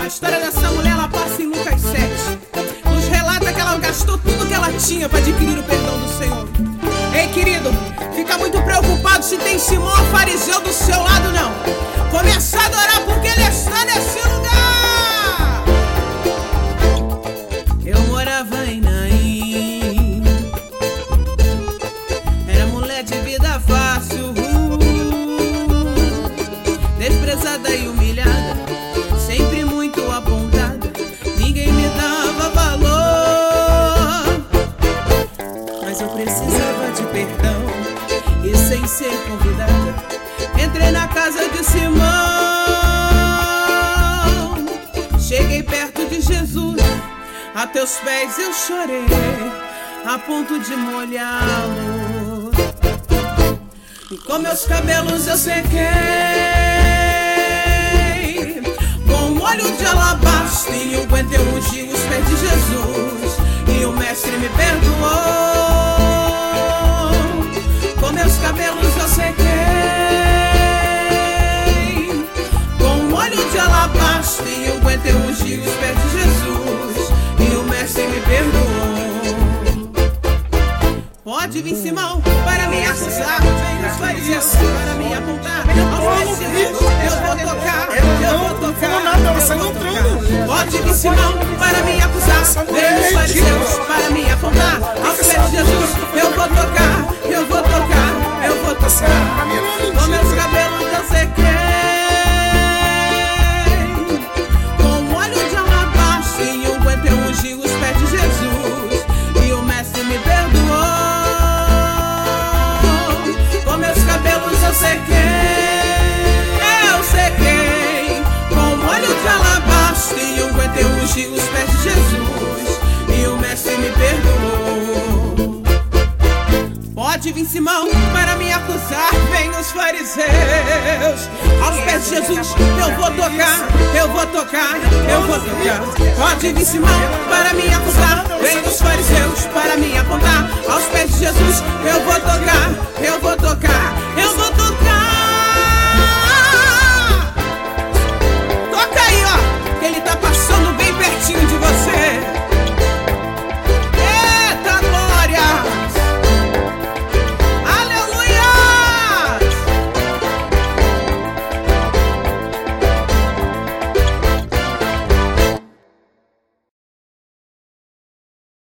A história dessa mulher ela passa em Lucas 7. Nos relata que ela gastou tudo que ela tinha para adquirir o perdão do Senhor. Ei, querido, fica muito preocupado se tem Simão fariseu do seu lado, não. Começa a adorar porque ele está nesse lugar. Eu morava em Naim. Era mulher de vida fácil. uh, desprezada e humilhada. Entrei na casa de Simão. Cheguei perto de Jesus. A teus pés eu chorei, a ponto de molhá-lo. E com meus cabelos eu sequei Com óleo de alabastro e o guente eu ungi os pés de Jesus E o mestre me perdoou Vir Simão para me acusar Os fariseus para me apontar Aos Jesus eu vou tocar Eu vou tocar eu vou tocar. Pode vir Simão para me acusar Vem os fariseus para me apontar Aos pés de Jesus. Eu vou tocar Eu vou tocar, eu vou tocar. é Com meus cabelos eu sequei Com Vir Simão para me acusar, vem os fariseus. Aos pés de Jesus eu vou tocar, eu vou tocar, eu vou tocar. Pode vir Simão para me acusar, vem os fariseus para me apontar. Aos pés